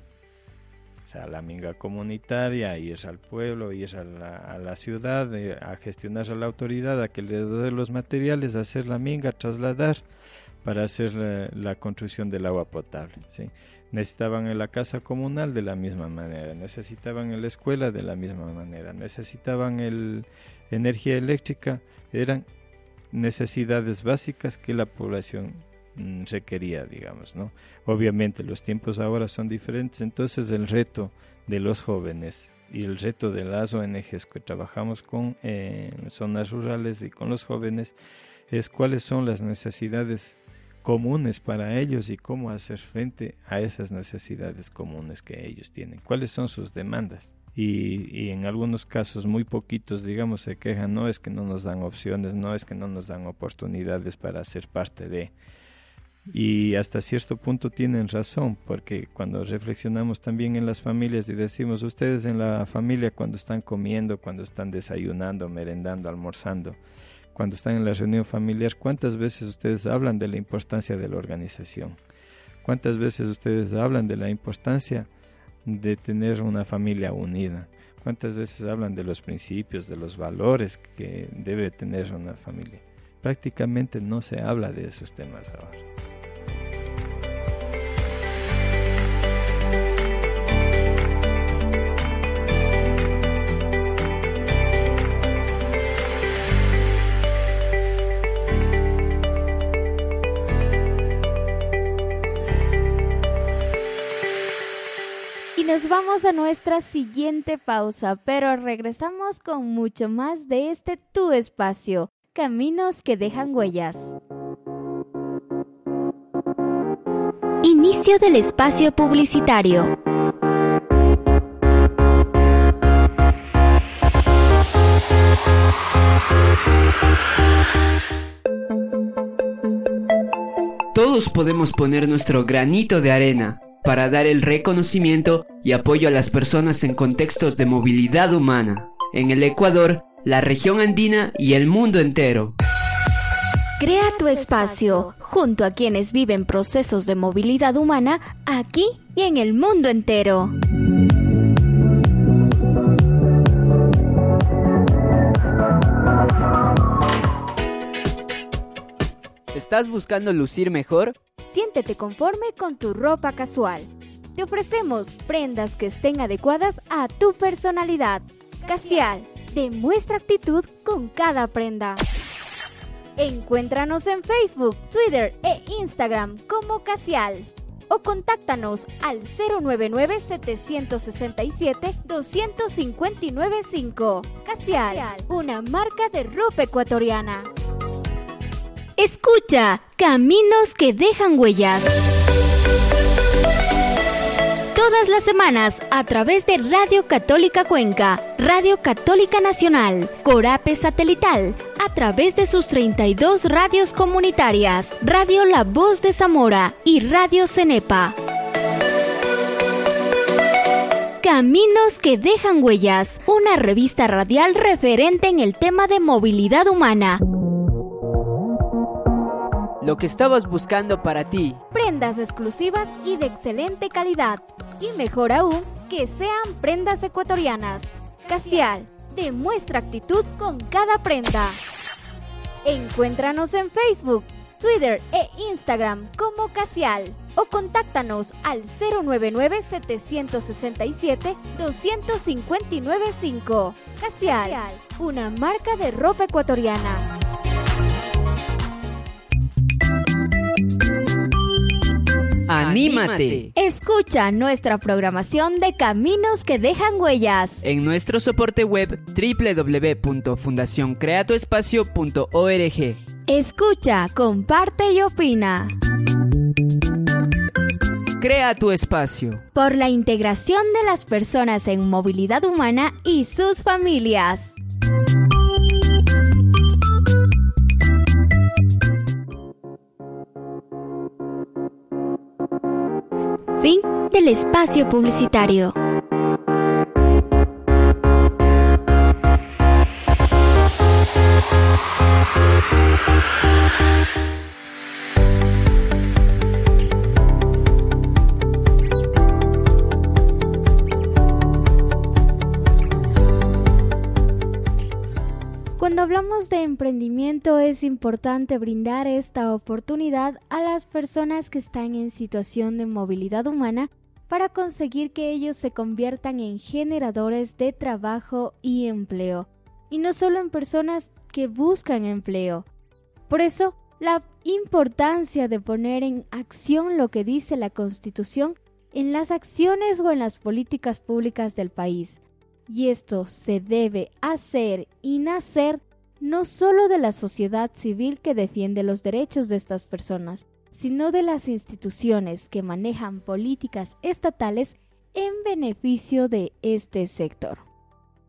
O sea, la minga comunitaria, ir al pueblo, ir a la, a la ciudad, eh, a gestionar a la autoridad, a que le dé los materiales, hacer la minga, trasladar para hacer la, la construcción del agua potable. ¿sí? necesitaban en la casa comunal de la misma manera, necesitaban la escuela de la misma manera, necesitaban el energía eléctrica, eran necesidades básicas que la población mm, requería, digamos, ¿no? Obviamente los tiempos ahora son diferentes, entonces el reto de los jóvenes y el reto de las ONGs que trabajamos con eh, zonas rurales y con los jóvenes es cuáles son las necesidades comunes para ellos y cómo hacer frente a esas necesidades comunes que ellos tienen. ¿Cuáles son sus demandas? Y, en algunos casos muy poquitos, digamos, se quejan, no es que no nos dan opciones, no es que no nos dan oportunidades para ser parte de. Y hasta cierto punto tienen razón, porque cuando reflexionamos también en las familias y decimos, ustedes en la familia cuando están comiendo, cuando están desayunando, merendando, almorzando, cuando están en la reunión familiar, ¿cuántas veces ustedes hablan de la importancia de la organización? ¿Cuántas veces ustedes hablan de la importancia de tener una familia unida? ¿Cuántas veces hablan de los principios, de los valores que debe tener una familia? Prácticamente no se habla de esos temas ahora. Vamos a nuestra siguiente pausa, pero regresamos con mucho más de este tu espacio, Caminos que dejan huellas. Inicio del espacio publicitario. Todos podemos poner nuestro granito de arena para dar el reconocimiento y apoyo a las personas en contextos de movilidad humana, en el Ecuador, la región andina y el mundo entero. Crea tu espacio junto a quienes viven procesos de movilidad humana aquí y en el mundo entero. ¿Estás buscando lucir mejor? Siéntete conforme con tu ropa casual. Te ofrecemos prendas que estén adecuadas a tu personalidad. Casial, demuestra actitud con cada prenda. Encuéntranos en Facebook, Twitter e Instagram como Casial o contáctanos al 099-767-2595. Casial, una marca de ropa ecuatoriana. Escucha, caminos que dejan huellas. Todas las semanas a través de Radio Católica Cuenca, Radio Católica Nacional, Corape Satelital, a través de sus 32 radios comunitarias, Radio La Voz de Zamora y Radio Cenepa. Caminos que dejan huellas, una revista radial referente en el tema de movilidad humana lo que estabas buscando para ti. Prendas exclusivas y de excelente calidad. Y mejor aún, que sean prendas ecuatorianas. Casial, demuestra actitud con cada prenda. Encuéntranos en Facebook, Twitter e Instagram como Casial o contáctanos al 099-767-2595. Casial, una marca de ropa ecuatoriana. ¡Anímate! Escucha nuestra programación de Caminos que dejan huellas. En nuestro soporte web www.fundacioncreatoespacio.org. Escucha, comparte y opina. Crea tu espacio. Por la integración de las personas en movilidad humana y sus familias. Fin del espacio publicitario. Hablamos de emprendimiento es importante brindar esta oportunidad a las personas que están en situación de movilidad humana para conseguir que ellos se conviertan en generadores de trabajo y empleo, y no solo en personas que buscan empleo. Por eso, la importancia de poner en acción lo que dice la Constitución en las acciones o en las políticas públicas del país. Y esto se debe hacer y nacer no solo de la sociedad civil que defiende los derechos de estas personas, sino de las instituciones que manejan políticas estatales en beneficio de este sector.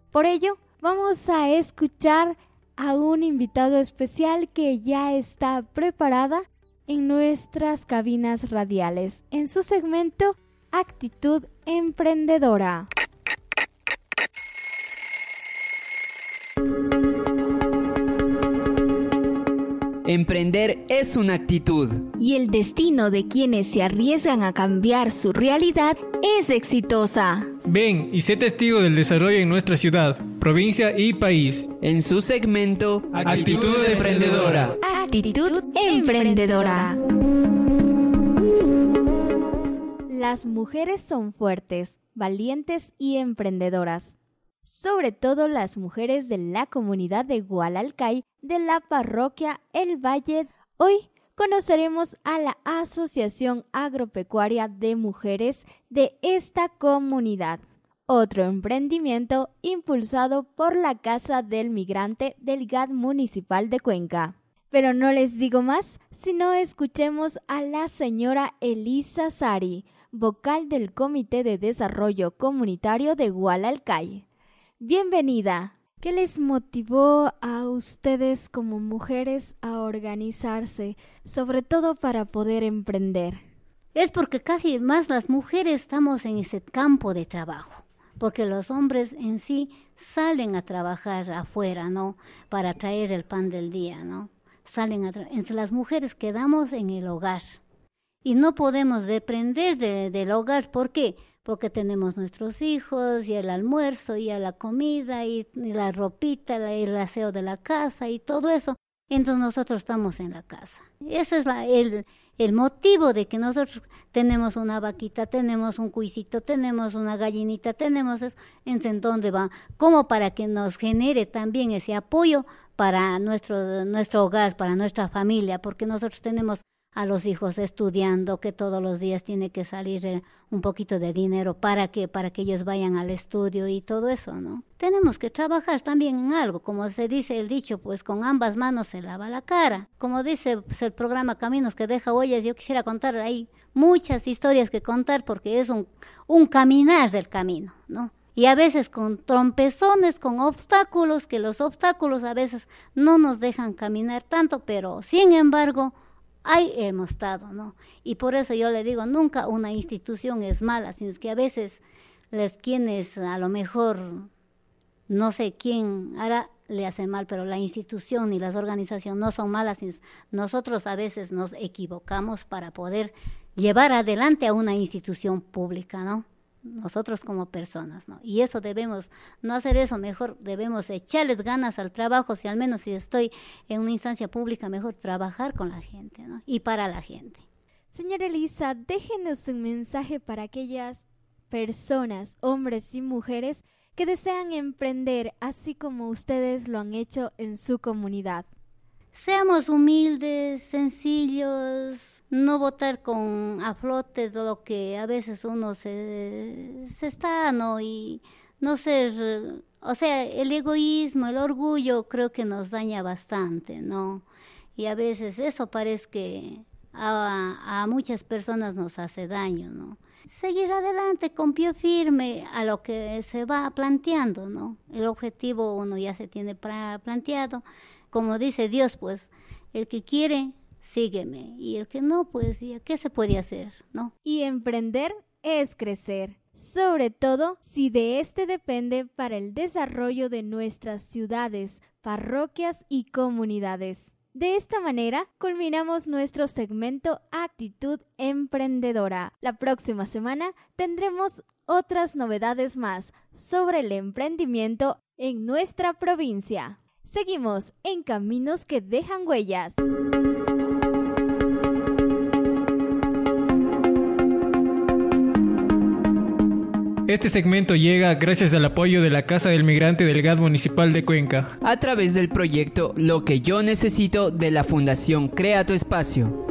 Por ello, vamos a escuchar a un invitado especial que ya está preparada en nuestras cabinas radiales en su segmento Actitud Emprendedora. Emprender es una actitud. Y el destino de quienes se arriesgan a cambiar su realidad es exitosa. Ven y sé testigo del desarrollo en nuestra ciudad, provincia y país. En su segmento Actitud, Emprendedora. Actitud Emprendedora. Las mujeres son fuertes, valientes y emprendedoras sobre todo las mujeres de la comunidad de Gualalcay de la parroquia El Valle. Hoy conoceremos a la Asociación Agropecuaria de Mujeres de esta comunidad, otro emprendimiento impulsado por la Casa del Migrante del GAD Municipal de Cuenca. Pero no les digo más, sino escuchemos a la señora Elisa Sari, vocal del Comité de Desarrollo Comunitario de Gualalcay. Bienvenida. ¿Qué les motivó a ustedes como mujeres a organizarse, sobre todo para poder emprender? Es porque casi más las mujeres estamos en ese campo de trabajo, porque los hombres en sí salen a trabajar afuera, ¿no? Para traer el pan del día, ¿no? Salen a entre las mujeres quedamos en el hogar y no podemos depender del hogar, ¿por qué? porque tenemos nuestros hijos y el almuerzo y la comida y, la ropita, el aseo de la casa y todo eso. Entonces nosotros estamos en la casa. Eso es el, el motivo de que nosotros tenemos una vaquita, tenemos un cuisito, tenemos una gallinita, tenemos eso. ¿En dónde va? Como para que nos genere también ese apoyo para nuestro, nuestro hogar, para nuestra familia, porque nosotros tenemos a los hijos estudiando, que todos los días tiene que salir eh, un poquito de dinero para que, para que ellos vayan al estudio y todo eso, ¿no? Tenemos que trabajar también en algo, como se dice el dicho, pues con ambas manos se lava la cara. Como dice pues, el programa Caminos que deja huellas, yo quisiera contar ahí muchas historias que contar porque es un, un caminar del camino, ¿no? y a veces con trompezones, con obstáculos, que los obstáculos a veces no nos dejan caminar tanto, pero sin embargo ahí hemos estado, ¿no? Y por eso yo le digo, nunca una institución es mala, sino que a veces les quienes a lo mejor no sé quién hará le hace mal, pero la institución y las organizaciones no son malas, sino nosotros a veces nos equivocamos para poder llevar adelante a una institución pública, ¿no? Nosotros como personas, ¿no? Y eso debemos no hacer eso, mejor debemos echarles ganas al trabajo, si al menos si estoy en una instancia pública, mejor trabajar con la gente, ¿no? Y para la gente. Señora Elisa, déjenos un mensaje para aquellas personas, hombres y mujeres, que desean emprender así como ustedes lo han hecho en su comunidad. Seamos humildes, sencillos, no votar con a flote de lo que a veces uno se, está, ¿no? Y no ser, o sea, el egoísmo, el orgullo creo que nos daña bastante, ¿no? Y a veces eso parece que a, a muchas personas nos hace daño, ¿no? Seguir adelante con pie firme a lo que se va planteando, ¿no? El objetivo uno ya se tiene planteado como dice Dios, pues, el que quiere, sígueme, y el que no, pues, ¿qué se puede hacer? ¿No? Y emprender es crecer, sobre todo si de este depende para el desarrollo de nuestras ciudades, parroquias y comunidades. De esta manera, culminamos nuestro segmento Actitud Emprendedora. La próxima semana tendremos otras novedades más sobre el emprendimiento en nuestra provincia. Seguimos en Caminos que dejan huellas. Este segmento llega gracias al apoyo de la Casa del Migrante del GAD Municipal de Cuenca. A través del proyecto Lo que yo necesito de la Fundación Crea tu Espacio.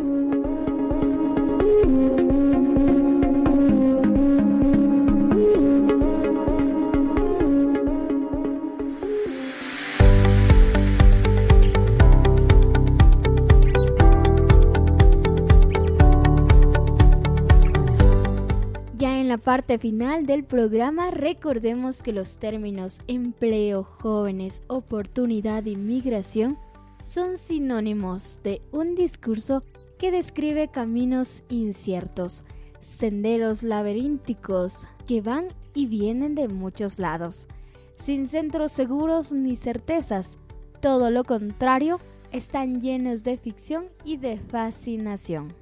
Parte final del programa recordemos que los términos empleo, jóvenes, oportunidad y migración son sinónimos de un discurso que describe caminos inciertos, senderos laberínticos que van y vienen de muchos lados, sin centros seguros ni certezas, todo lo contrario, están llenos de ficción y de fascinación.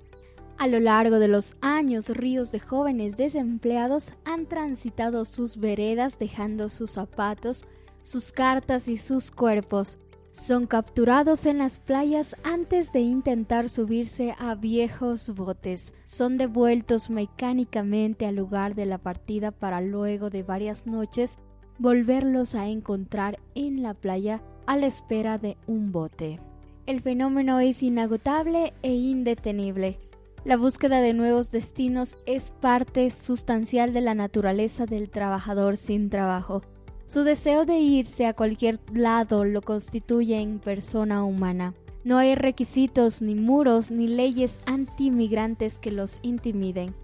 A lo largo de los años, ríos de jóvenes desempleados han transitado sus veredas dejando sus zapatos, sus cartas y sus cuerpos. Son capturados en las playas antes de intentar subirse a viejos botes. Son devueltos mecánicamente al lugar de la partida para luego de varias noches volverlos a encontrar en la playa a la espera de un bote. El fenómeno es inagotable e indetenible. La búsqueda de nuevos destinos es parte sustancial de la naturaleza del trabajador sin trabajo. Su deseo de irse a cualquier lado lo constituye en persona humana. No hay requisitos, ni muros, ni leyes antimigrantes que los intimiden.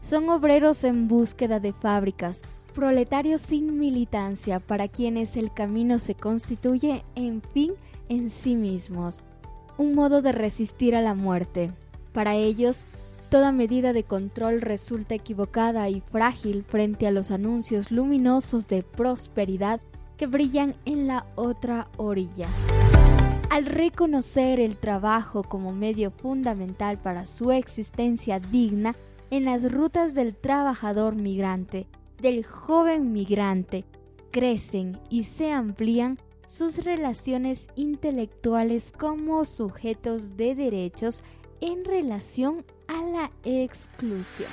Son obreros en búsqueda de fábricas, proletarios sin militancia para quienes el camino se constituye, en fin, en sí mismos. Un modo de resistir a la muerte. Para ellos, toda medida de control resulta equivocada y frágil frente a los anuncios luminosos de prosperidad que brillan en la otra orilla. Al reconocer el trabajo como medio fundamental para su existencia digna en las rutas del trabajador migrante, del joven migrante, crecen y se amplían sus relaciones intelectuales como sujetos de derechos en relación a la exclusión.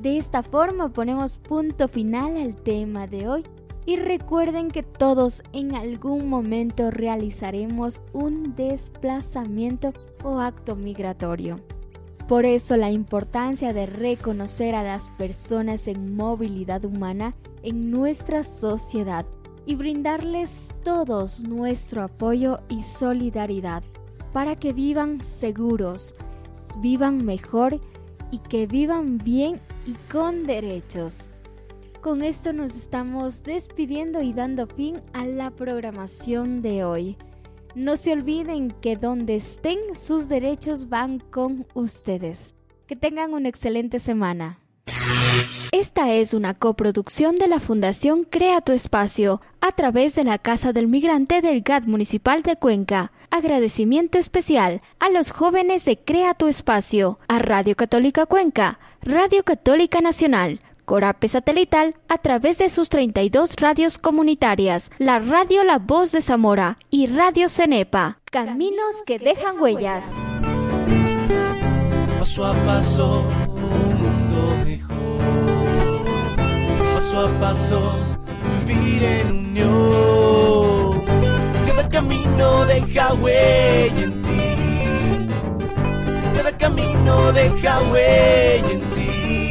De esta forma ponemos punto final al tema de hoy y recuerden que todos en algún momento realizaremos un desplazamiento o acto migratorio. Por eso la importancia de reconocer a las personas en movilidad humana en nuestra sociedad y brindarles todos nuestro apoyo y solidaridad para que vivan seguros, vivan mejor y que vivan bien y con derechos. Con esto nos estamos despidiendo y dando fin a la programación de hoy. No se olviden que donde estén sus derechos van con ustedes. Que tengan una excelente semana. Esta es una coproducción de la Fundación Crea tu Espacio a través de la Casa del Migrante del GAT Municipal de Cuenca. Agradecimiento especial a los jóvenes de Crea tu Espacio, a Radio Católica Cuenca, Radio Católica Nacional, Corape Satelital a través de sus 32 radios comunitarias, la Radio La Voz de Zamora y Radio Cenepa. Caminos que dejan huellas. Paso a paso, Paso a paso, vivir en unión. Cada camino deja huella en ti. Cada camino deja huella en ti.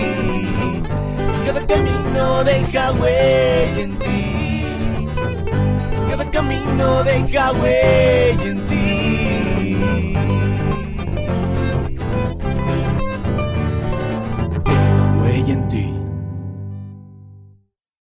Cada camino deja huella en ti. Cada camino deja huella en ti.